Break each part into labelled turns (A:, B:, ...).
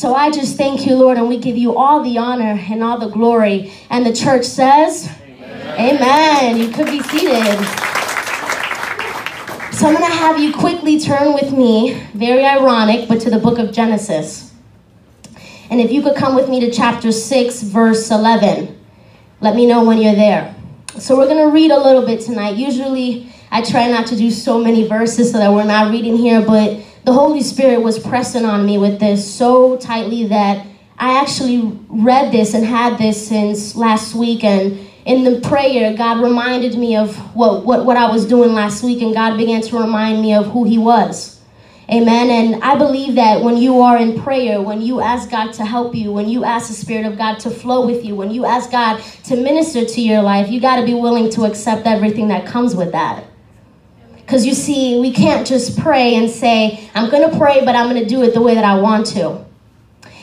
A: So I just thank you, Lord, and we give you all the honor and all the glory. And the church says, Amen. Amen. You could be seated. So I'm going to have you quickly turn with me, very ironic, but to the book of Genesis. And if you could come with me to chapter 6, verse 11, let me know when you're there. So we're going to read a little bit tonight. Usually I try not to do so many verses so that we're not reading here, but the Holy Spirit was pressing on me with this so tightly that I actually read this and had this since last week. And in the prayer, God reminded me of what, what, what I was doing last week, and God began to remind me of who He was. Amen. And I believe that when you are in prayer, when you ask God to help you, when you ask the Spirit of God to flow with you, when you ask God to minister to your life, you got to be willing to accept everything that comes with that. Because you see, we can't just pray and say, I'm going to pray, but I'm going to do it the way that I want to.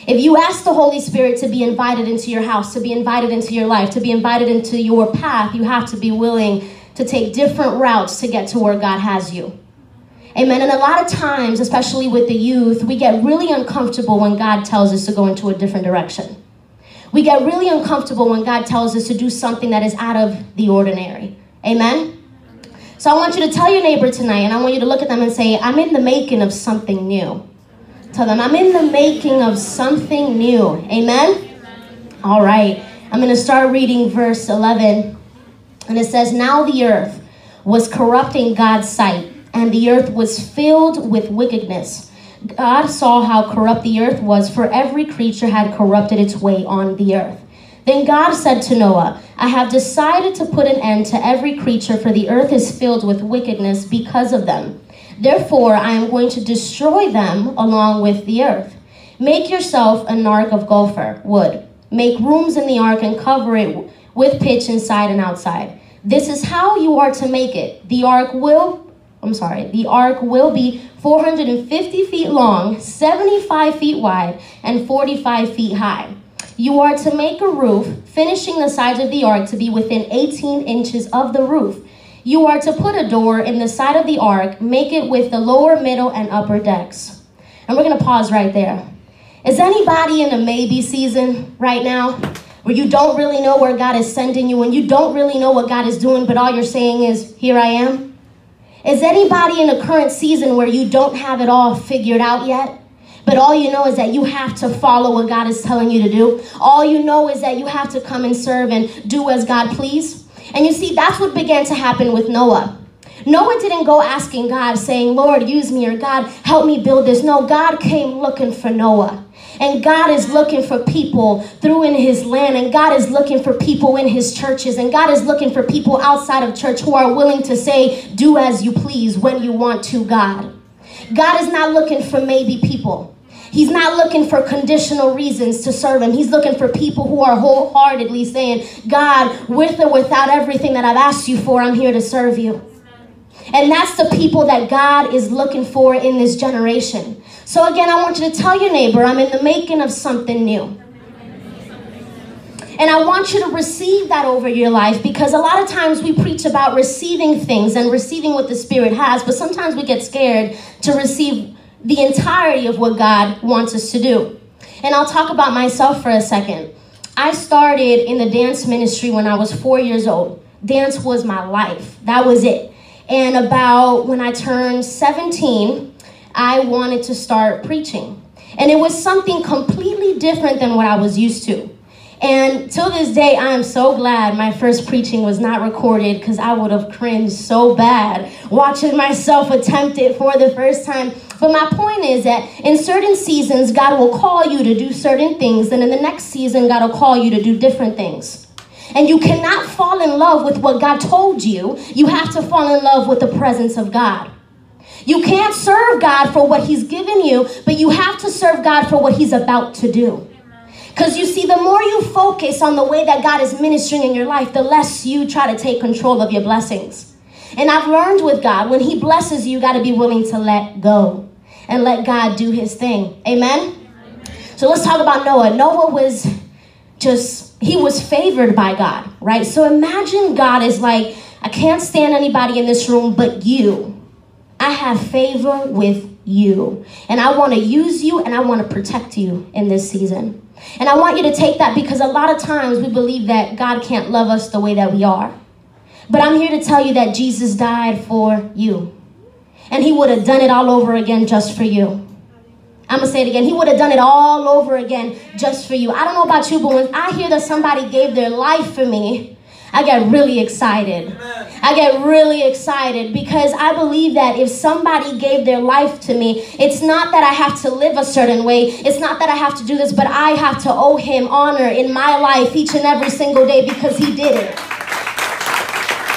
A: If you ask the Holy Spirit to be invited into your house, to be invited into your life, to be invited into your path, you have to be willing to take different routes to get to where God has you. Amen. And a lot of times, especially with the youth, we get really uncomfortable when God tells us to go into a different direction. We get really uncomfortable when God tells us to do something that is out of the ordinary. Amen. So I want you to tell your neighbor tonight, and I want you to look at them and say, I'm in the making of something new. Tell them, I'm in the making of something new. Amen? Amen. All right. I'm going to start reading verse 11. And it says, Now the earth was corrupting God's sight, and the earth was filled with wickedness. God saw how corrupt the earth was, for every creature had corrupted its way on the earth. Then God said to Noah, I have decided to put an end to every creature, for the earth is filled with wickedness because of them. Therefore, I am going to destroy them along with the earth. Make yourself an ark of gopher wood. Make rooms in the ark and cover it with pitch inside and outside. This is how you are to make it. The ark will, I'm sorry, the ark will be 450 feet long, 75 feet wide, and 45 feet high. You are to make a roof, finishing the sides of the ark to be within 18 inches of the roof. You are to put a door in the side of the ark, make it with the lower, middle, and upper decks. And we're going to pause right there. Is anybody in a maybe season right now where you don't really know where God is sending you and you don't really know what God is doing, but all you're saying is, Here I am? Is anybody in a current season where you don't have it all figured out yet? But all you know is that you have to follow what God is telling you to do. All you know is that you have to come and serve and do as God please. And you see, that's what began to happen with Noah. Noah didn't go asking God, saying, Lord, use me, or God, help me build this. No, God came looking for Noah. And God is looking for people through in his land. And God is looking for people in his churches. And God is looking for people outside of church who are willing to say, do as you please when you want to, God. God is not looking for maybe people. He's not looking for conditional reasons to serve him. He's looking for people who are wholeheartedly saying, God, with or without everything that I've asked you for, I'm here to serve you. And that's the people that God is looking for in this generation. So, again, I want you to tell your neighbor, I'm in the making of something new. And I want you to receive that over your life because a lot of times we preach about receiving things and receiving what the Spirit has, but sometimes we get scared to receive the entirety of what God wants us to do. And I'll talk about myself for a second. I started in the dance ministry when I was four years old. Dance was my life, that was it. And about when I turned 17, I wanted to start preaching. And it was something completely different than what I was used to. And till this day, I am so glad my first preaching was not recorded because I would have cringed so bad watching myself attempt it for the first time. But my point is that in certain seasons, God will call you to do certain things, and in the next season, God will call you to do different things. And you cannot fall in love with what God told you, you have to fall in love with the presence of God. You can't serve God for what He's given you, but you have to serve God for what He's about to do. Because you see, the more you focus on the way that God is ministering in your life, the less you try to take control of your blessings. And I've learned with God, when He blesses you, you got to be willing to let go and let God do His thing. Amen? So let's talk about Noah. Noah was just, he was favored by God, right? So imagine God is like, I can't stand anybody in this room but you. I have favor with you. And I want to use you and I want to protect you in this season. And I want you to take that because a lot of times we believe that God can't love us the way that we are. But I'm here to tell you that Jesus died for you. And he would have done it all over again just for you. I'm gonna say it again. He would have done it all over again just for you. I don't know about you, but when I hear that somebody gave their life for me, I get really excited. I get really excited because I believe that if somebody gave their life to me, it's not that I have to live a certain way. It's not that I have to do this, but I have to owe him honor in my life each and every single day because he did it.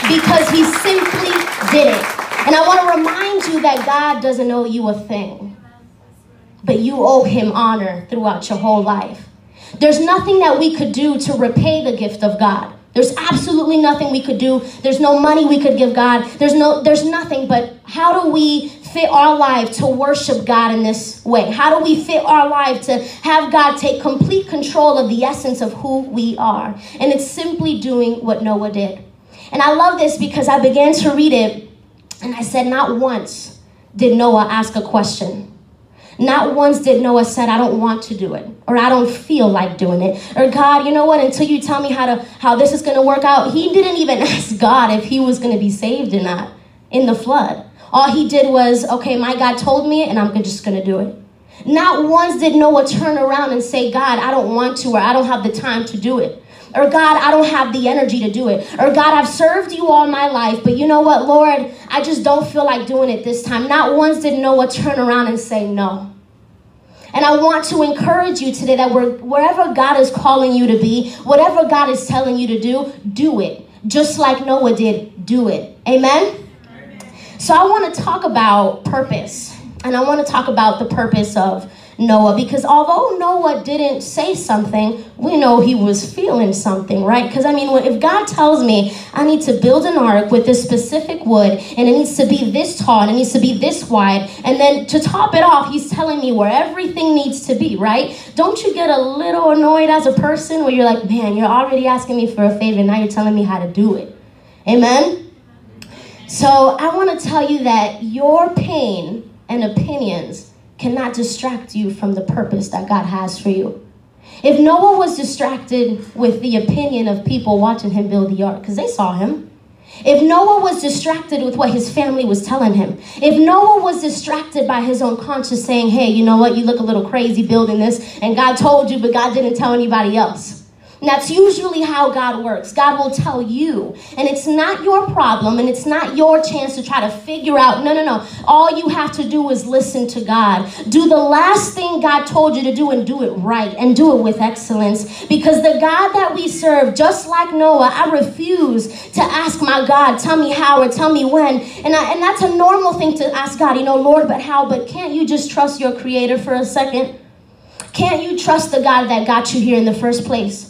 A: Because he simply did it. And I want to remind you that God doesn't owe you a thing, but you owe him honor throughout your whole life. There's nothing that we could do to repay the gift of God. There's absolutely nothing we could do. There's no money we could give God. There's no there's nothing but how do we fit our life to worship God in this way? How do we fit our life to have God take complete control of the essence of who we are? And it's simply doing what Noah did. And I love this because I began to read it and I said not once did Noah ask a question. Not once did Noah said, I don't want to do it, or I don't feel like doing it, or God, you know what, until you tell me how to how this is gonna work out. He didn't even ask God if he was gonna be saved or not in the flood. All he did was, okay, my God told me it, and I'm just gonna do it. Not once did Noah turn around and say, God, I don't want to, or I don't have the time to do it. Or God, I don't have the energy to do it. Or God, I've served you all my life, but you know what, Lord, I just don't feel like doing it this time. Not once did Noah turn around and say no. And I want to encourage you today that wherever God is calling you to be, whatever God is telling you to do, do it. Just like Noah did, do it. Amen? Amen. So I want to talk about purpose. And I want to talk about the purpose of Noah because although Noah didn't say something, we know he was feeling something, right? Because I mean, if God tells me I need to build an ark with this specific wood and it needs to be this tall and it needs to be this wide, and then to top it off, he's telling me where everything needs to be, right? Don't you get a little annoyed as a person where you're like, man, you're already asking me for a favor, now you're telling me how to do it? Amen? So I want to tell you that your pain and opinions cannot distract you from the purpose that God has for you. If Noah was distracted with the opinion of people watching him build the ark, because they saw him, if Noah was distracted with what his family was telling him, if Noah was distracted by his own conscience saying, hey, you know what, you look a little crazy building this, and God told you, but God didn't tell anybody else. And that's usually how God works. God will tell you. And it's not your problem and it's not your chance to try to figure out. No, no, no. All you have to do is listen to God. Do the last thing God told you to do and do it right and do it with excellence. Because the God that we serve, just like Noah, I refuse to ask my God, tell me how or tell me when. And, I, and that's a normal thing to ask God, you know, Lord, but how? But can't you just trust your creator for a second? Can't you trust the God that got you here in the first place?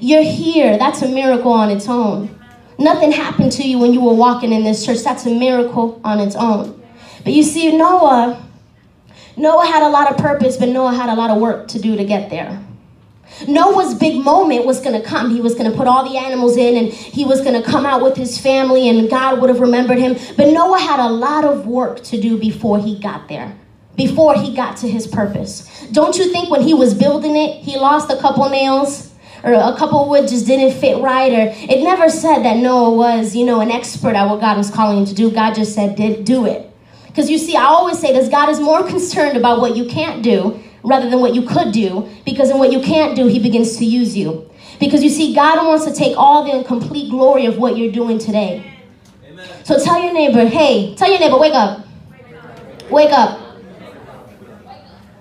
A: You're here. That's a miracle on its own. Nothing happened to you when you were walking in this church. That's a miracle on its own. But you see, Noah, Noah had a lot of purpose, but Noah had a lot of work to do to get there. Noah's big moment was going to come. He was going to put all the animals in and he was going to come out with his family and God would have remembered him. But Noah had a lot of work to do before he got there, before he got to his purpose. Don't you think when he was building it, he lost a couple nails? Or a couple wood just didn't fit right, or it never said that Noah was, you know, an expert at what God was calling him to do. God just said, did do it. Because you see, I always say this God is more concerned about what you can't do rather than what you could do, because in what you can't do, He begins to use you. Because you see, God wants to take all the complete glory of what you're doing today. Amen. So tell your neighbor, hey, tell your neighbor, wake up. Wake up.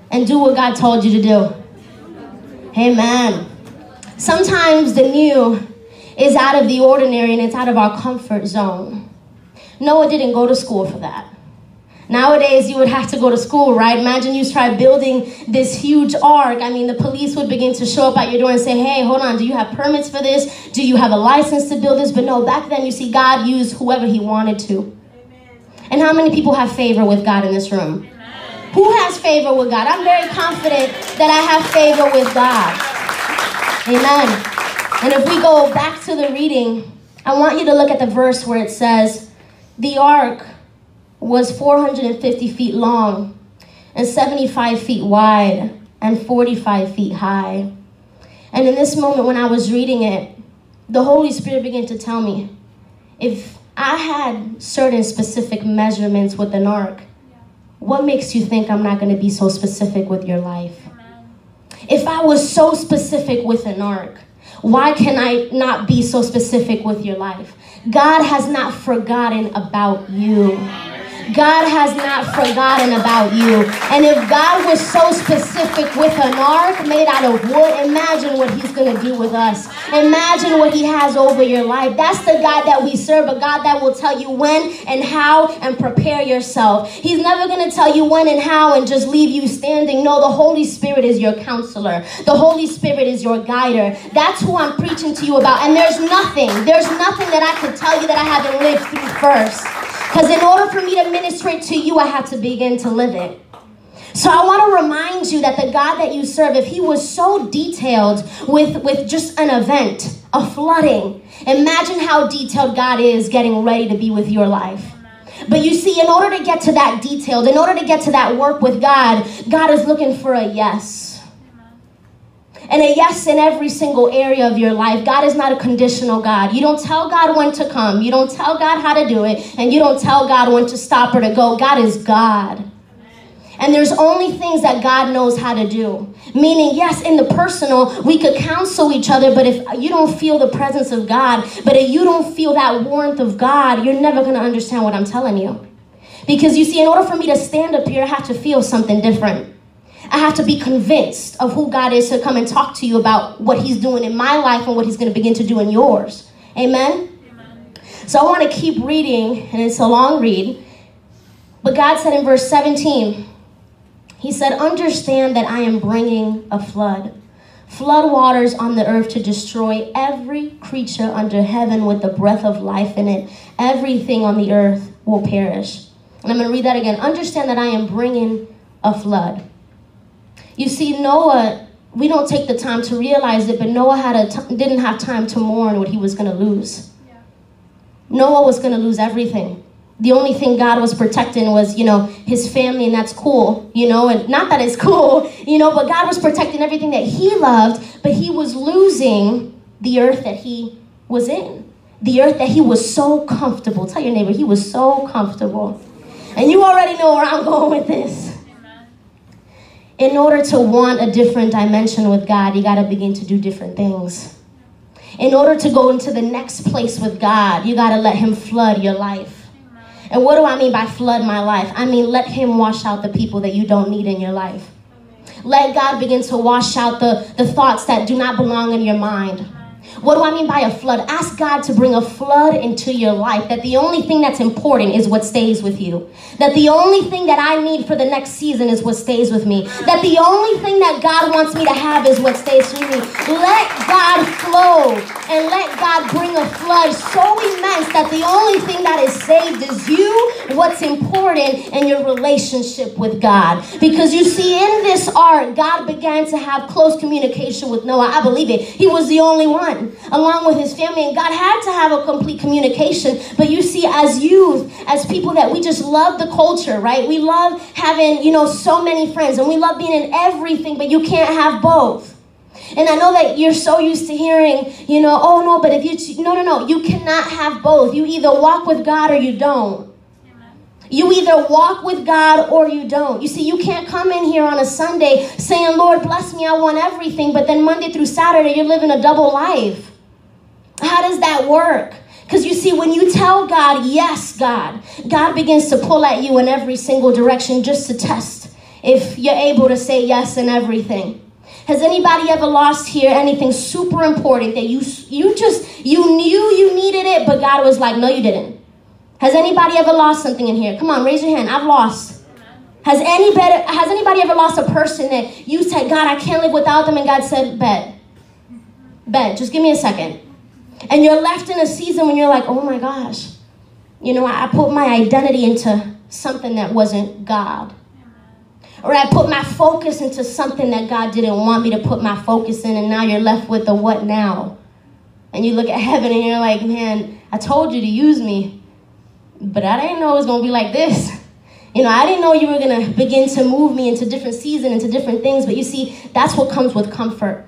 A: And do what God told you to do. Amen. Sometimes the new is out of the ordinary and it's out of our comfort zone. Noah didn't go to school for that. Nowadays, you would have to go to school, right? Imagine you try building this huge ark. I mean, the police would begin to show up at your door and say, hey, hold on, do you have permits for this? Do you have a license to build this? But no, back then, you see, God used whoever He wanted to. Amen. And how many people have favor with God in this room? Amen. Who has favor with God? I'm very confident that I have favor with God. Amen. And if we go back to the reading, I want you to look at the verse where it says, The ark was 450 feet long and 75 feet wide and 45 feet high. And in this moment, when I was reading it, the Holy Spirit began to tell me if I had certain specific measurements with an ark, what makes you think I'm not going to be so specific with your life? If I was so specific with an ark, why can I not be so specific with your life? God has not forgotten about you. God has not forgotten about you. And if God was so specific with an ark made out of wood, imagine what He's going to do with us. Imagine what He has over your life. That's the God that we serve, a God that will tell you when and how and prepare yourself. He's never going to tell you when and how and just leave you standing. No, the Holy Spirit is your counselor, the Holy Spirit is your guider. That's who I'm preaching to you about. And there's nothing, there's nothing that I could tell you that I haven't lived through first. Because in order for me to minister it to you, I have to begin to live it. So I want to remind you that the God that you serve, if he was so detailed with, with just an event, a flooding, imagine how detailed God is getting ready to be with your life. But you see, in order to get to that detailed, in order to get to that work with God, God is looking for a yes and a yes in every single area of your life. God is not a conditional God. You don't tell God when to come, you don't tell God how to do it, and you don't tell God when to stop or to go. God is God. And there's only things that God knows how to do. Meaning, yes, in the personal, we could counsel each other, but if you don't feel the presence of God, but if you don't feel that warmth of God, you're never going to understand what I'm telling you. Because you see, in order for me to stand up here, I have to feel something different. I have to be convinced of who God is to come and talk to you about what He's doing in my life and what He's going to begin to do in yours. Amen? Amen? So I want to keep reading, and it's a long read. But God said in verse 17, He said, Understand that I am bringing a flood. Flood waters on the earth to destroy every creature under heaven with the breath of life in it. Everything on the earth will perish. And I'm going to read that again. Understand that I am bringing a flood. You see, Noah, we don't take the time to realize it, but Noah had a t- didn't have time to mourn what he was going to lose. Yeah. Noah was going to lose everything. The only thing God was protecting was, you know, his family, and that's cool, you know, and not that it's cool, you know, but God was protecting everything that he loved, but he was losing the earth that he was in. The earth that he was so comfortable. Tell your neighbor, he was so comfortable. And you already know where I'm going with this in order to want a different dimension with God, you got to begin to do different things. In order to go into the next place with God, you got to let Him flood your life. And what do I mean by flood my life? I mean, let Him wash out the people that you don't need in your life. Let God begin to wash out the, the thoughts that do not belong in your mind. What do I mean by a flood? Ask God to bring a flood into your life. That the only thing that's important is what stays with you. That the only thing that I need for the next season is what stays with me. That the only thing that God wants me to have is what stays with me. Let God flow and let God bring a flood so immense that the only thing that is saved is you, what's important, and your relationship with God. Because you see, in this ark, God began to have close communication with Noah. I believe it. He was the only one along with his family. And God had to have a complete communication. But you see, as youth, as people that we just love the culture, right? We love having, you know, so many friends and we love being in everything, but you can't have both. And I know that you're so used to hearing, you know, oh no, but if you, no, no, no, you cannot have both. You either walk with God or you don't. You either walk with God or you don't. You see, you can't come in here on a Sunday saying, Lord, bless me, I want everything, but then Monday through Saturday, you're living a double life. How does that work? Because you see, when you tell God, yes, God, God begins to pull at you in every single direction just to test if you're able to say yes in everything. Has anybody ever lost here anything super important that you you just you knew you needed it, but God was like, no, you didn't. Has anybody ever lost something in here? Come on, raise your hand. I've lost. Has anybody, has anybody ever lost a person that you said, God, I can't live without them, and God said, bet. Bet, just give me a second. And you're left in a season when you're like, oh my gosh, you know, I put my identity into something that wasn't God. Or I put my focus into something that God didn't want me to put my focus in, and now you're left with the what now? And you look at heaven and you're like, man, I told you to use me. But I didn't know it was going to be like this. You know, I didn't know you were going to begin to move me into different seasons, into different things. But you see, that's what comes with comfort.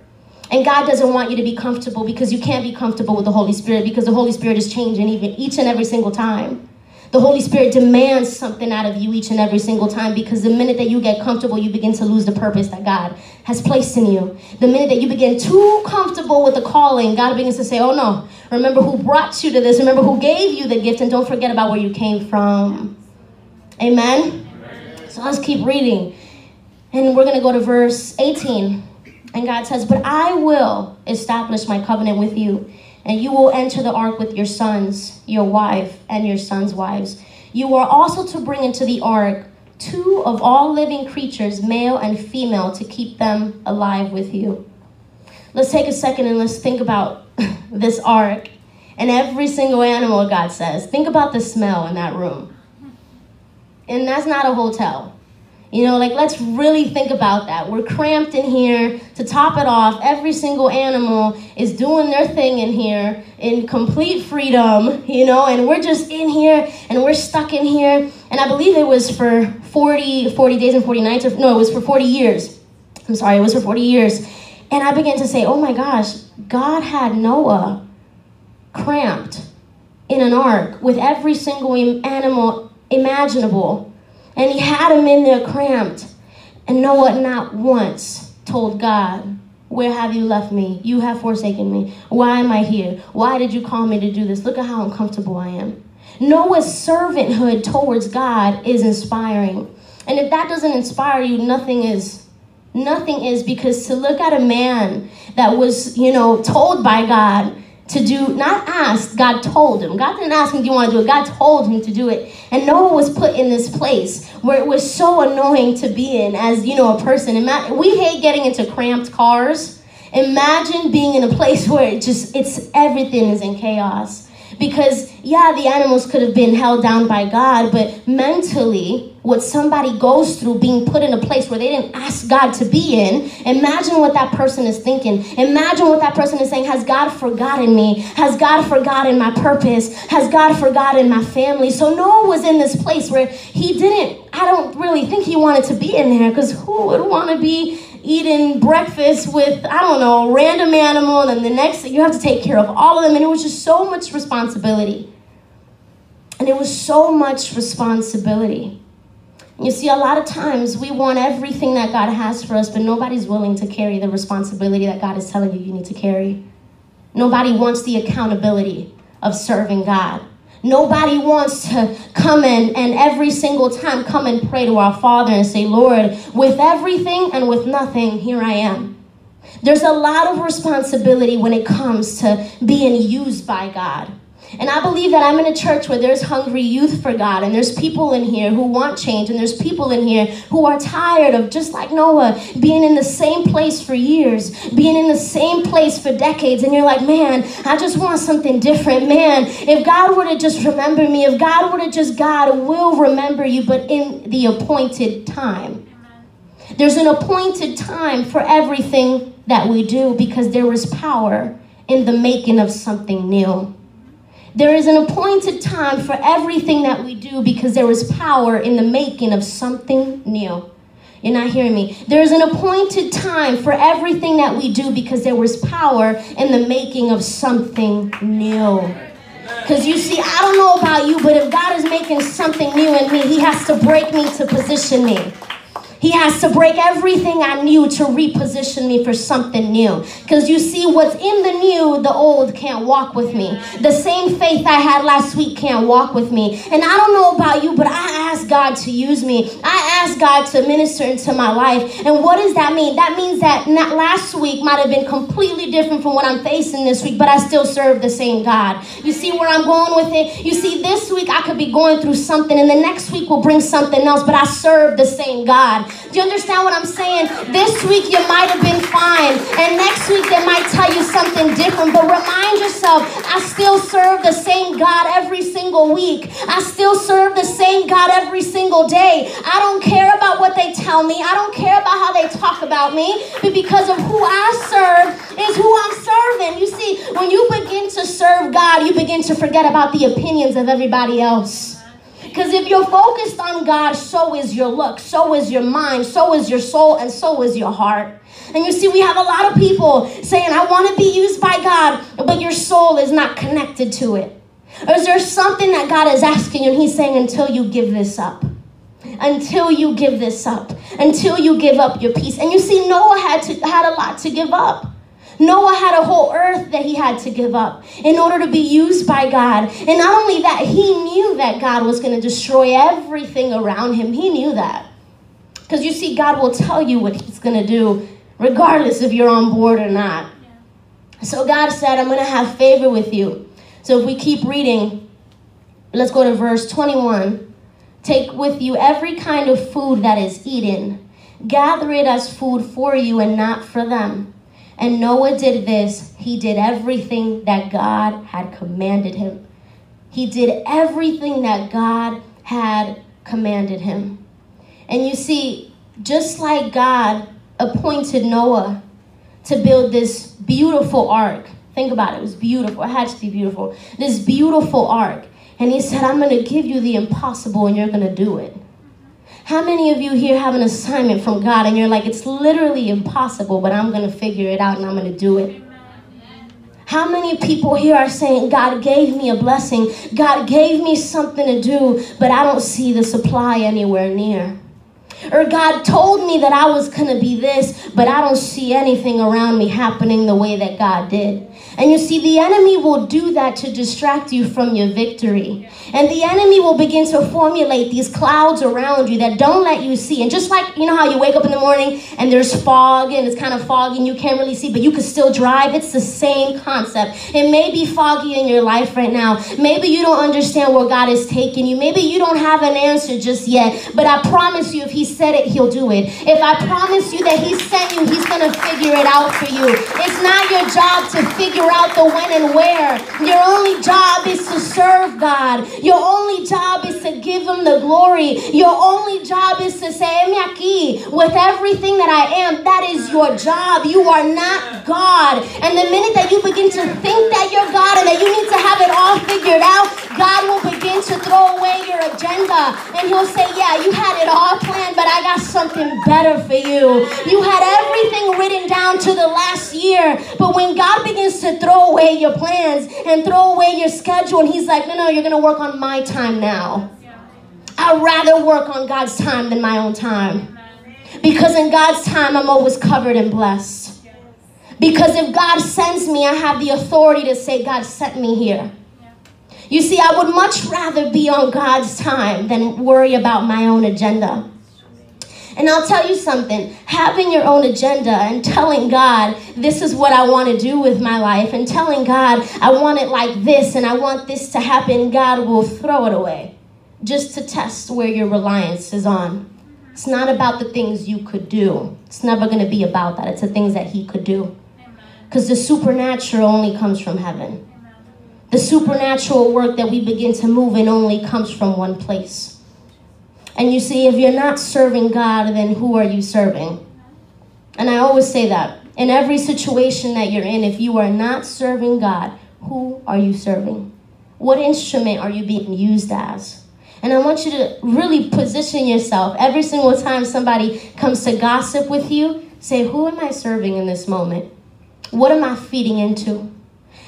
A: And God doesn't want you to be comfortable because you can't be comfortable with the Holy Spirit because the Holy Spirit is changing even each and every single time. The Holy Spirit demands something out of you each and every single time because the minute that you get comfortable, you begin to lose the purpose that God has placed in you. The minute that you begin too comfortable with the calling, God begins to say, Oh no, remember who brought you to this, remember who gave you the gift, and don't forget about where you came from. Amen? So let's keep reading. And we're going to go to verse 18. And God says, But I will establish my covenant with you and you will enter the ark with your sons, your wife, and your sons' wives. You are also to bring into the ark two of all living creatures, male and female, to keep them alive with you. Let's take a second and let's think about this ark and every single animal, God says. Think about the smell in that room. And that's not a hotel. You know, like let's really think about that. We're cramped in here. To top it off, every single animal is doing their thing in here in complete freedom, you know, and we're just in here and we're stuck in here. And I believe it was for 40, 40 days and 40 nights, or no, it was for 40 years. I'm sorry, it was for 40 years. And I began to say, oh my gosh, God had Noah cramped in an ark with every single animal imaginable and he had him in there cramped. And Noah not once told God, Where have you left me? You have forsaken me. Why am I here? Why did you call me to do this? Look at how uncomfortable I am. Noah's servanthood towards God is inspiring. And if that doesn't inspire you, nothing is. Nothing is because to look at a man that was, you know, told by God to do, not asked, God told him. God didn't ask him, Do you want to do it? God told him to do it. And Noah was put in this place where it was so annoying to be in as, you know, a person. We hate getting into cramped cars. Imagine being in a place where it just, it's everything is in chaos. Because, yeah, the animals could have been held down by God, but mentally, what somebody goes through being put in a place where they didn't ask God to be in, imagine what that person is thinking. Imagine what that person is saying Has God forgotten me? Has God forgotten my purpose? Has God forgotten my family? So Noah was in this place where he didn't, I don't really think he wanted to be in there because who would want to be eating breakfast with, I don't know, a random animal, and then the next thing you have to take care of all of them. And it was just so much responsibility. And it was so much responsibility. You see, a lot of times we want everything that God has for us, but nobody's willing to carry the responsibility that God is telling you you need to carry. Nobody wants the accountability of serving God. Nobody wants to come in and every single time come and pray to our Father and say, Lord, with everything and with nothing, here I am. There's a lot of responsibility when it comes to being used by God. And I believe that I'm in a church where there's hungry youth for God, and there's people in here who want change, and there's people in here who are tired of, just like Noah, being in the same place for years, being in the same place for decades. And you're like, man, I just want something different. Man, if God were to just remember me, if God were to just, God will remember you, but in the appointed time. There's an appointed time for everything that we do because there is power in the making of something new. There is an appointed time for everything that we do because there is power in the making of something new. You're not hearing me. There is an appointed time for everything that we do because there was power in the making of something new. Because you see, I don't know about you, but if God is making something new in me, He has to break me to position me. He has to break everything I knew to reposition me for something new. Because you see, what's in the new, the old can't walk with me. The same faith I had last week can't walk with me. And I don't know about you, but I ask God to use me. I ask God to minister into my life. And what does that mean? That means that last week might have been completely different from what I'm facing this week, but I still serve the same God. You see where I'm going with it? You see, this week I could be going through something, and the next week will bring something else, but I serve the same God. Do you understand what I'm saying? This week you might have been fine, and next week they might tell you something different. But remind yourself, I still serve the same God every single week. I still serve the same God every single day. I don't care about what they tell me. I don't care about how they talk about me, but because of who I serve is who I'm serving. You see, when you begin to serve God, you begin to forget about the opinions of everybody else. Because if you're focused on God, so is your look, so is your mind, so is your soul, and so is your heart. And you see, we have a lot of people saying, I want to be used by God, but your soul is not connected to it. Or is there something that God is asking you and He's saying, until you give this up? Until you give this up, until you give up your peace. And you see, Noah had to had a lot to give up. Noah had a whole earth that he had to give up in order to be used by God. And not only that, he knew that God was going to destroy everything around him. He knew that. Because you see, God will tell you what he's going to do, regardless if you're on board or not. So God said, I'm going to have favor with you. So if we keep reading, let's go to verse 21. Take with you every kind of food that is eaten, gather it as food for you and not for them and Noah did this. He did everything that God had commanded him. He did everything that God had commanded him. And you see, just like God appointed Noah to build this beautiful ark, think about it, it was beautiful, it had to be beautiful, this beautiful ark. And he said, I'm going to give you the impossible and you're going to do it. How many of you here have an assignment from God and you're like, it's literally impossible, but I'm going to figure it out and I'm going to do it? How many people here are saying, God gave me a blessing, God gave me something to do, but I don't see the supply anywhere near? Or God told me that I was going to be this, but I don't see anything around me happening the way that God did. And you see, the enemy will do that to distract you from your victory. And the enemy will begin to formulate these clouds around you that don't let you see. And just like, you know how you wake up in the morning and there's fog and it's kind of foggy and you can't really see, but you can still drive? It's the same concept. It may be foggy in your life right now. Maybe you don't understand where God is taking you. Maybe you don't have an answer just yet. But I promise you, if He said it, He'll do it. If I promise you that He sent you, He's going to figure it out for you. It's not your job to figure figure out the when and where. Your only job is to serve God. Your only job is to give Him the glory. Your only job is to say, me aquí with everything that I am. That is your job. You are not God. And the minute that you begin to think that you're God and that you need to have it all figured out, God will begin to throw away your agenda. And He'll say, Yeah, you had it all planned, but I got something better for you. You had everything written down to the last year. But when God begins to throw away your plans and throw away your schedule. And he's like, no, no, you're going to work on my time now. I'd rather work on God's time than my own time. Because in God's time, I'm always covered and blessed. Because if God sends me, I have the authority to say, God sent me here. You see, I would much rather be on God's time than worry about my own agenda. And I'll tell you something having your own agenda and telling God, this is what I want to do with my life, and telling God, I want it like this and I want this to happen, God will throw it away just to test where your reliance is on. It's not about the things you could do, it's never going to be about that. It's the things that He could do. Because the supernatural only comes from heaven. The supernatural work that we begin to move in only comes from one place. And you see, if you're not serving God, then who are you serving? And I always say that. In every situation that you're in, if you are not serving God, who are you serving? What instrument are you being used as? And I want you to really position yourself every single time somebody comes to gossip with you, say, Who am I serving in this moment? What am I feeding into?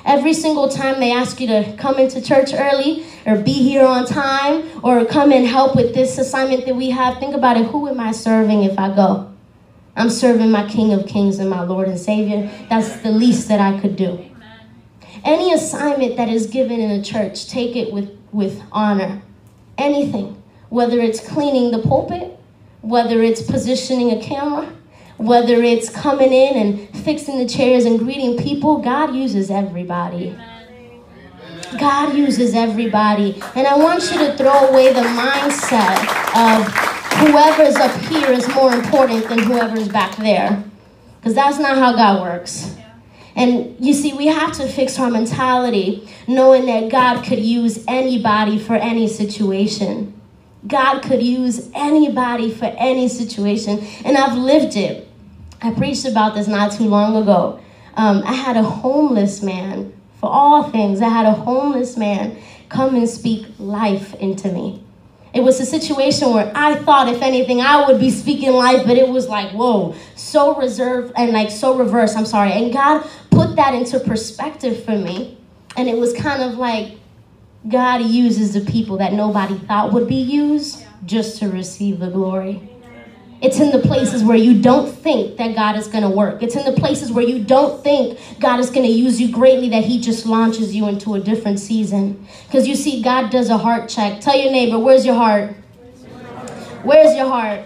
A: Every single time they ask you to come into church early or be here on time or come and help with this assignment that we have, think about it. Who am I serving if I go? I'm serving my King of Kings and my Lord and Savior. That's the least that I could do. Any assignment that is given in a church, take it with, with honor. Anything, whether it's cleaning the pulpit, whether it's positioning a camera, whether it's coming in and fixing the chairs and greeting people, God uses everybody. God uses everybody. And I want you to throw away the mindset of whoever's up here is more important than whoever's back there. Because that's not how God works. And you see, we have to fix our mentality knowing that God could use anybody for any situation. God could use anybody for any situation. And I've lived it. I preached about this not too long ago. Um, I had a homeless man, for all things, I had a homeless man come and speak life into me. It was a situation where I thought, if anything, I would be speaking life, but it was like, whoa, so reserved and like so reverse. I'm sorry. And God put that into perspective for me. And it was kind of like God uses the people that nobody thought would be used just to receive the glory. It's in the places where you don't think that God is going to work. It's in the places where you don't think God is going to use you greatly that He just launches you into a different season. Because you see, God does a heart check. Tell your neighbor, where's your heart? Where's your heart?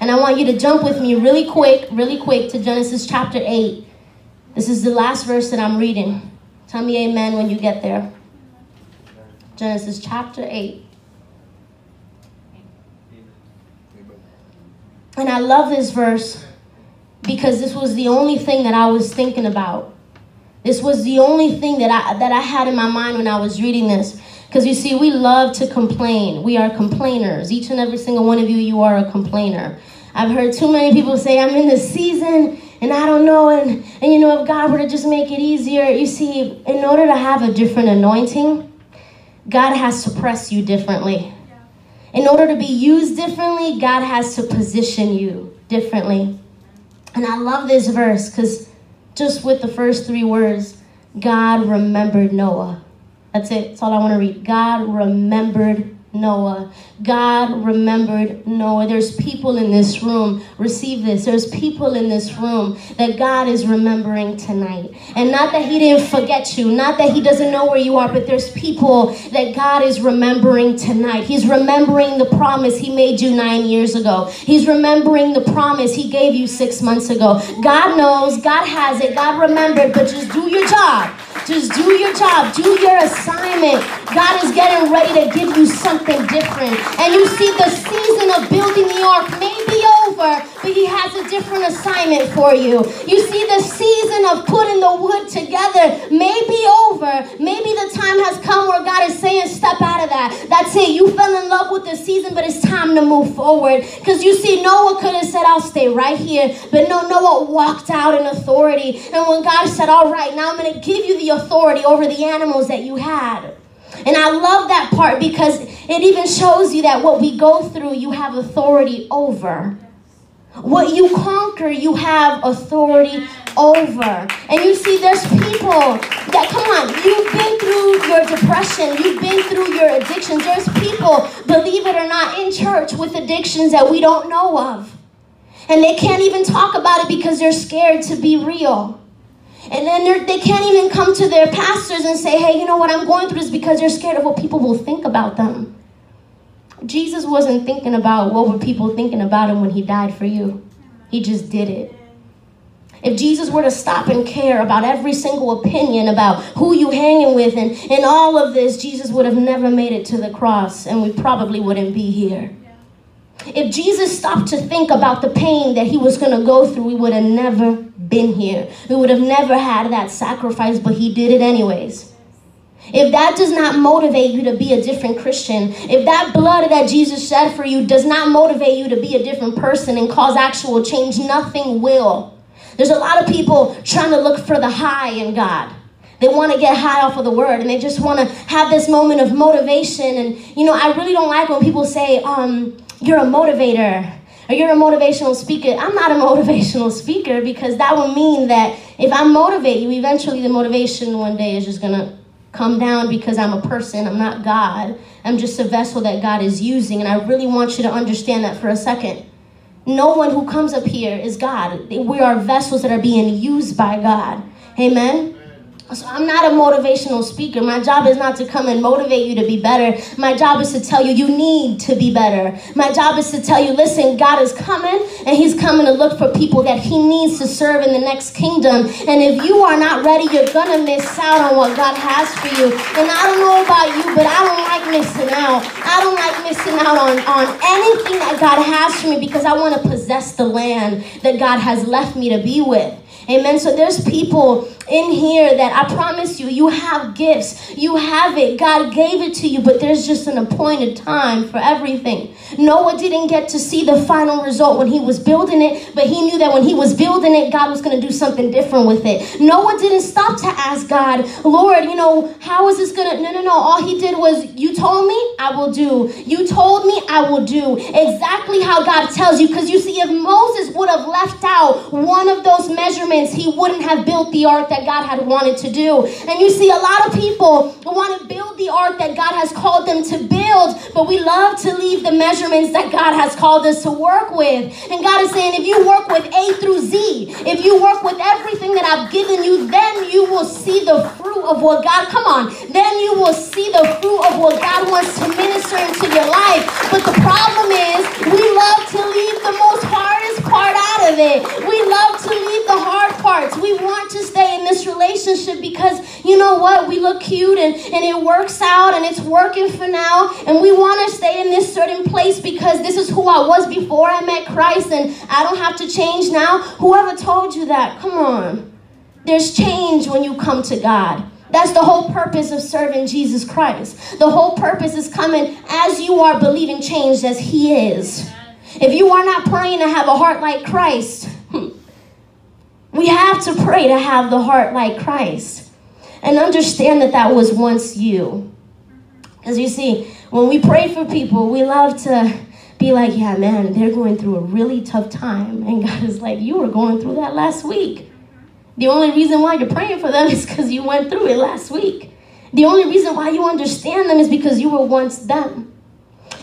A: And I want you to jump with me really quick, really quick to Genesis chapter 8. This is the last verse that I'm reading. Tell me amen when you get there. Genesis chapter 8. And I love this verse because this was the only thing that I was thinking about. This was the only thing that I that I had in my mind when I was reading this. Because you see, we love to complain. We are complainers. Each and every single one of you, you are a complainer. I've heard too many people say, I'm in this season and I don't know. And, and you know, if God were to just make it easier, you see, in order to have a different anointing, God has to press you differently. In order to be used differently, God has to position you differently. And I love this verse because just with the first three words, God remembered Noah. That's it. That's all I want to read. God remembered Noah. God remembered Noah. There's people in this room, receive this. There's people in this room that God is remembering tonight. And not that He didn't forget you, not that He doesn't know where you are, but there's people that God is remembering tonight. He's remembering the promise He made you nine years ago, He's remembering the promise He gave you six months ago. God knows, God has it, God remembered, but just do your job. Just do your job, do your assignment. God is getting ready to give you something different. And you see, the season of building the ark may be over, but He has a different assignment for you. You see, the season of putting the wood together may be over. Maybe the time has come where God is saying, Step out of that. That's it. You fell in love with the season, but it's time to move forward. Because you see, Noah could have said, I'll stay right here. But no, Noah walked out in authority. And when God said, All right, now I'm going to give you the authority over the animals that you had. And I love that part because it even shows you that what we go through, you have authority over. What you conquer, you have authority over. And you see, there's people that, come on, you've been through your depression, you've been through your addictions. There's people, believe it or not, in church with addictions that we don't know of. And they can't even talk about it because they're scared to be real. And then they can't even come to their pastors and say, hey, you know what, I'm going through this because they're scared of what people will think about them. Jesus wasn't thinking about what were people thinking about him when he died for you. He just did it. If Jesus were to stop and care about every single opinion about who you hanging with and, and all of this, Jesus would have never made it to the cross and we probably wouldn't be here. If Jesus stopped to think about the pain that he was going to go through, we would have never been here. We would have never had that sacrifice, but he did it anyways. If that does not motivate you to be a different Christian, if that blood that Jesus shed for you does not motivate you to be a different person and cause actual change, nothing will. There's a lot of people trying to look for the high in God. They want to get high off of the word and they just want to have this moment of motivation. And, you know, I really don't like when people say, um, you're a motivator or you're a motivational speaker. I'm not a motivational speaker because that would mean that if I motivate you, eventually the motivation one day is just going to come down because I'm a person, I'm not God. I'm just a vessel that God is using. And I really want you to understand that for a second. No one who comes up here is God. We are vessels that are being used by God. Amen. So I'm not a motivational speaker. My job is not to come and motivate you to be better. My job is to tell you you need to be better. My job is to tell you, listen, God is coming and he's coming to look for people that he needs to serve in the next kingdom. And if you are not ready, you're going to miss out on what God has for you. And I don't know about you, but I don't like missing out. I don't like missing out on, on anything that God has for me because I want to possess the land that God has left me to be with. Amen. So there's people in here that I promise you, you have gifts. You have it. God gave it to you, but there's just an appointed time for everything. Noah didn't get to see the final result when he was building it, but he knew that when he was building it, God was going to do something different with it. Noah didn't stop to ask God, Lord, you know, how is this going to. No, no, no. All he did was, You told me, I will do. You told me, I will do. Exactly how God tells you. Because you see, if Moses would have left out one of those measurements, he wouldn't have built the ark that God had wanted to do. And you see, a lot of people want to build the ark that God has called them to build, but we love to leave the measurements that God has called us to work with. And God is saying, if you work with A through Z, if you work with everything that I've given you, then you will see the fruit of what God, come on, then you will see the fruit of what God wants to minister into your life. But the problem is, we love to leave the most hardest part out of it. We love to leave the We want to stay in this relationship because you know what? We look cute and, and it works out and it's working for now. And we want to stay in this certain place because this is who I was before I met Christ and I don't have to change now. Whoever told you that? Come on. There's change when you come to God. That's the whole purpose of serving Jesus Christ. The whole purpose is coming as you are believing change as He is. If you are not praying to have a heart like Christ, we have to pray to have the heart like Christ and understand that that was once you. Because you see, when we pray for people, we love to be like, yeah, man, they're going through a really tough time. And God is like, you were going through that last week. The only reason why you're praying for them is because you went through it last week. The only reason why you understand them is because you were once them.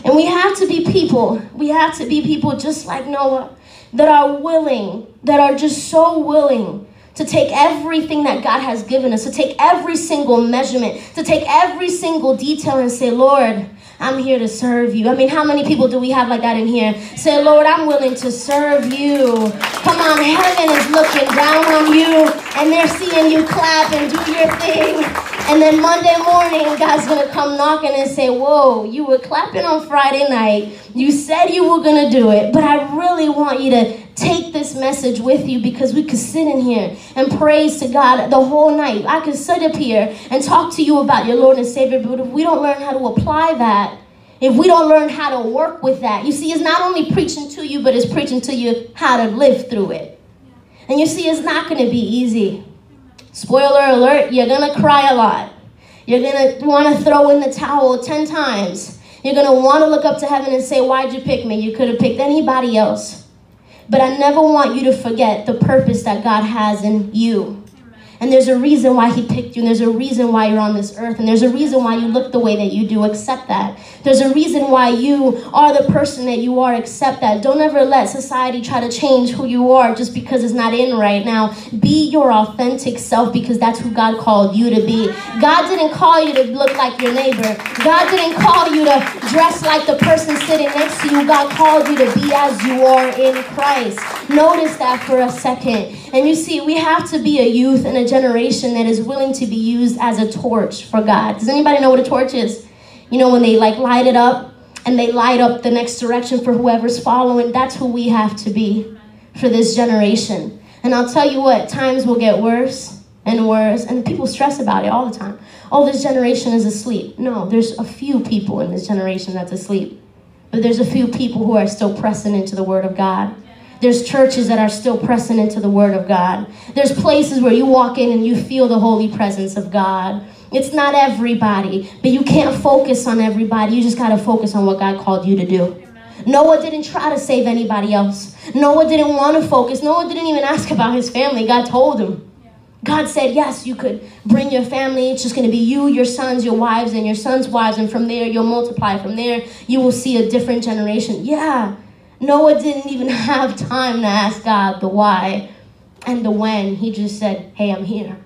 A: And we have to be people. We have to be people just like Noah that are willing, that are just so willing to take everything that God has given us, to take every single measurement, to take every single detail and say, Lord, I'm here to serve you. I mean, how many people do we have like that in here? Say, Lord, I'm willing to serve you. Come on, heaven is looking down on you and they're seeing you clap and do your thing. And then Monday morning, God's to come knocking and say, Whoa, you were clapping on Friday night. You said you were to do it, but I really want you to take this message with you because we could sit in here and praise to God the whole night. I could sit up here and talk to you about your Lord and Savior, but if we don't learn how to apply that, if we don't learn how to work with that, you see, it's not only preaching to you, but it's preaching to you how to live through it. And you see, it's not going to be easy. Spoiler alert, you're going to cry a lot. You're going to want to throw in the towel 10 times. You're going to want to look up to heaven and say, Why'd you pick me? You could have picked anybody else. But I never want you to forget the purpose that God has in you. And there's a reason why he picked you, and there's a reason why you're on this earth, and there's a reason why you look the way that you do. Accept that. There's a reason why you are the person that you are. Accept that. Don't ever let society try to change who you are just because it's not in right now. Be your authentic self because that's who God called you to be. God didn't call you to look like your neighbor, God didn't call you to dress like the person sitting next to you. God called you to be as you are in Christ. Notice that for a second. And you see, we have to be a youth and a generation that is willing to be used as a torch for God. Does anybody know what a torch is? You know, when they like light it up and they light up the next direction for whoever's following, that's who we have to be for this generation. And I'll tell you what, times will get worse and worse, and people stress about it all the time. Oh, this generation is asleep. No, there's a few people in this generation that's asleep. But there's a few people who are still pressing into the Word of God. There's churches that are still pressing into the Word of God. There's places where you walk in and you feel the holy presence of God. It's not everybody, but you can't focus on everybody. You just got to focus on what God called you to do. Noah didn't try to save anybody else. Noah didn't want to focus. Noah didn't even ask about his family. God told him. God said, Yes, you could bring your family. It's just going to be you, your sons, your wives, and your sons' wives. And from there, you'll multiply. From there, you will see a different generation. Yeah, Noah didn't even have time to ask God the why and the when. He just said, Hey, I'm here.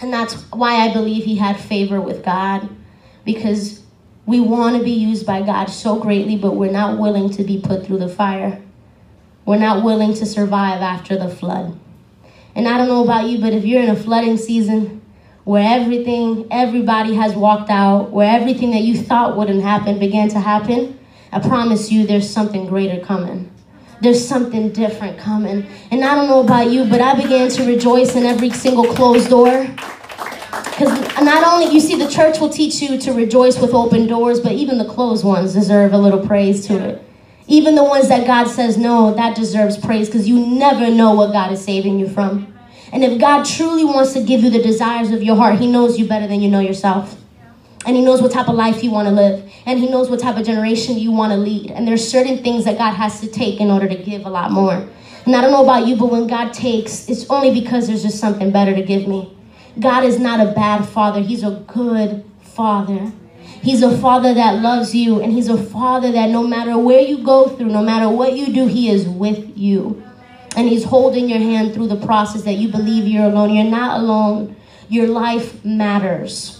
A: And that's why I believe he had favor with God because we want to be used by God so greatly, but we're not willing to be put through the fire. We're not willing to survive after the flood. And I don't know about you, but if you're in a flooding season where everything, everybody has walked out, where everything that you thought wouldn't happen began to happen, I promise you there's something greater coming. there's something different coming. And I don't know about you, but I began to rejoice in every single closed door. Because not only, you see, the church will teach you to rejoice with open doors, but even the closed ones deserve a little praise to it. Even the ones that God says no, that deserves praise because you never know what God is saving you from. And if God truly wants to give you the desires of your heart, He knows you better than you know yourself. And He knows what type of life you want to live. And He knows what type of generation you want to lead. And there's certain things that God has to take in order to give a lot more. And I don't know about you, but when God takes, it's only because there's just something better to give me. God is not a bad father, He's a good father. He's a father that loves you, and He's a father that no matter where you go through, no matter what you do, He is with you. And He's holding your hand through the process that you believe you're alone. You're not alone. Your life matters.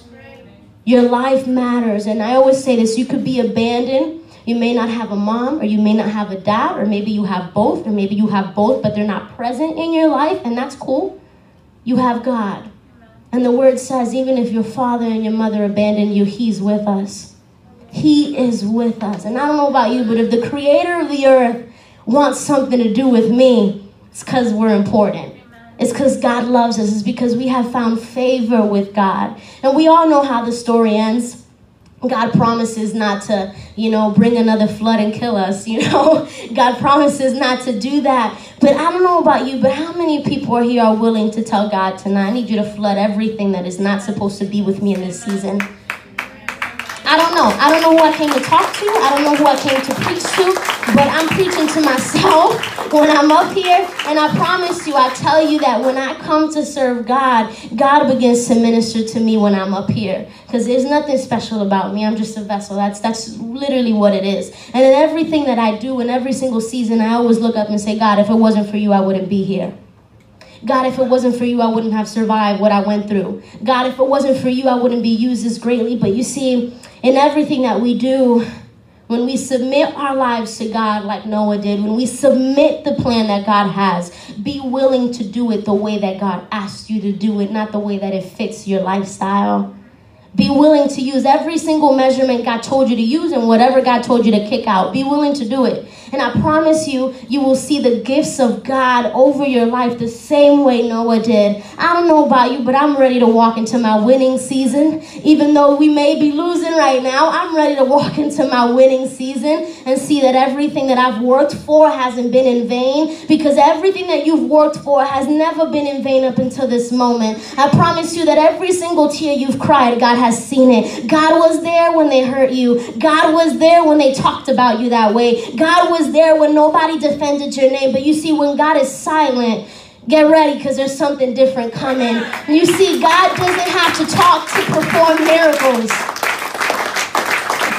A: Your life matters. And I always say this you could be abandoned. You may not have a mom, or you may not have a dad, or maybe you have both, or maybe you have both, but they're not present in your life, and that's cool. You have God. And the word says, even if your father and your mother abandon you, he's with us. He is with us. And I don't know about you, but if the creator of the earth wants something to do with me, it's because we're important. It's because God loves us. It's because we have found favor with God. And we all know how the story ends. God promises not to, you know, bring another flood and kill us, you know. God promises not to do that. But I don't know about you, but how many people are here are willing to tell God tonight, I need you to flood everything that is not supposed to be with me in this season? I don't know. I don't know who I came to talk to. I don't know who I came to preach to, but I'm preaching to myself when I'm up here. And I promise you, I tell you that when I come to serve God, God begins to minister to me when I'm up here. Because there's nothing special about me. I'm just a vessel. That's that's literally what it is. And in everything that I do, in every single season, I always look up and say, God, if it wasn't for you, I wouldn't be here. God, if it wasn't for you, I wouldn't have survived what I went through. God, if it wasn't for you, I wouldn't be used as greatly. But you see, in everything that we do, when we submit our lives to God like Noah did, when we submit the plan that God has, be willing to do it the way that God asked you to do it, not the way that it fits your lifestyle. Be willing to use every single measurement God told you to use and whatever God told you to kick out. Be willing to do it. And I promise you, you will see the gifts of God over your life the same way Noah did. I don't know about you, but I'm ready to walk into my winning season. Even though we may be losing right now, I'm ready to walk into my winning season and see that everything that I've worked for hasn't been in vain because everything that you've worked for has never been in vain up until this moment. I promise you that every single tear you've cried, God has seen it. God was there when they hurt you. God was there when they talked about you that way. God was there when nobody defended your name. But you see, when God is silent, get ready because there's something different coming. You see, God doesn't have to talk to perform miracles.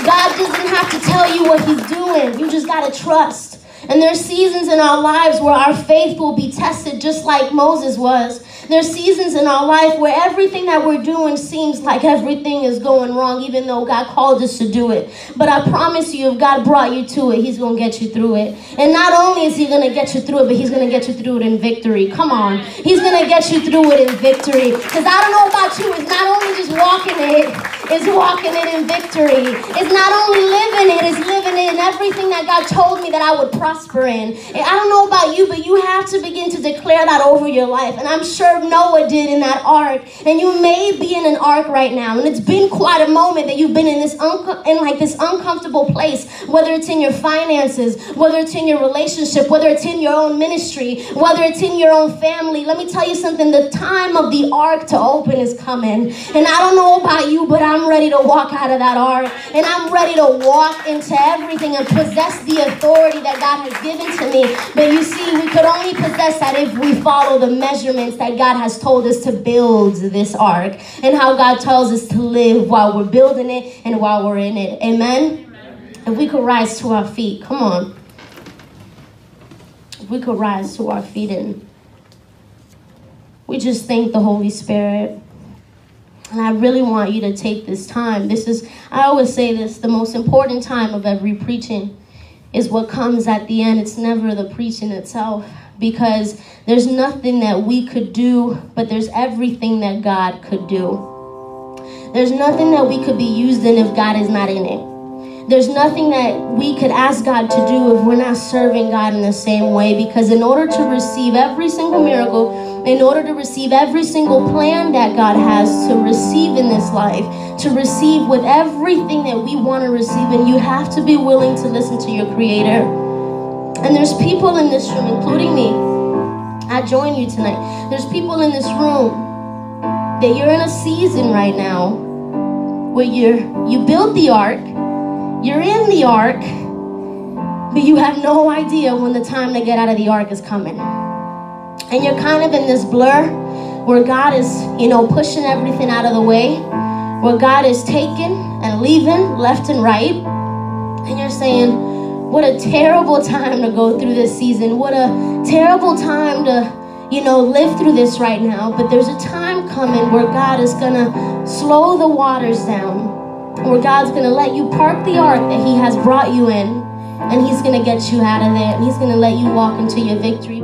A: God doesn't have to tell you what He's doing. You just got to trust. And there's seasons in our lives where our faith will be tested just like Moses was. There's seasons in our life where everything that we're doing seems like everything is going wrong, even though God called us to do it. But I promise you, if God brought you to it, He's going to get you through it. And not only is He going to get you through it, but He's going to get you through it in victory. Come on. He's going to get you through it in victory. Because I don't know about you, it's not only just walking it, it's walking it in victory. It's not only living it, it's living it in everything that God told me that I would prosper in. And I don't know about you, but you have to begin to declare that over your life. And I'm sure Noah did in that ark. And you may be in an ark right now, and it's been quite a moment that you've been in this un- in like this uncomfortable place, whether it's in your finances, whether it's in your relationship, whether it's in your own ministry, whether it's in your own family. Let me tell you something, the time of the ark to open is coming. And I don't know about you, but I'm ready to walk out of that ark. And I'm ready to walk into everything and possess the authority that God has given to me. But you see, we could only possess that if we follow the measurements that God has told us to build this ark and how God tells us to live while we're building it and while we're in it. Amen? If we could rise to our feet, come on. If we could rise to our feet and we just thank the Holy Spirit. And I really want you to take this time. This is, I always say this, the most important time of every preaching is what comes at the end. It's never the preaching itself because there's nothing that we could do, but there's everything that God could do. There's nothing that we could be used in if God is not in it. there's nothing that we could ask God to do if we're not serving God in the same way. Because in order to receive every single miracle, in order to receive every single plan that God has to receive in this life, to receive with everything that we want to receive, and you have to be willing to listen to your Creator. And there's people in this room, including me. I join you tonight. There's people in this room that you're in a season right now where you're you built the ark you're in the ark, but you have no idea when the time to get out of the ark is coming. And you're kind of in this blur where God is, you know, pushing everything out of the way, where God is taking and leaving left and right. And you're saying, what a terrible time to go through this season. What a terrible time to, you know, live through this right now. But there's a time coming where God is going to slow the waters down where God's going to let you park the ark that He has brought you in, and He's going to get you out of there, and He's going to let you walk into your victory.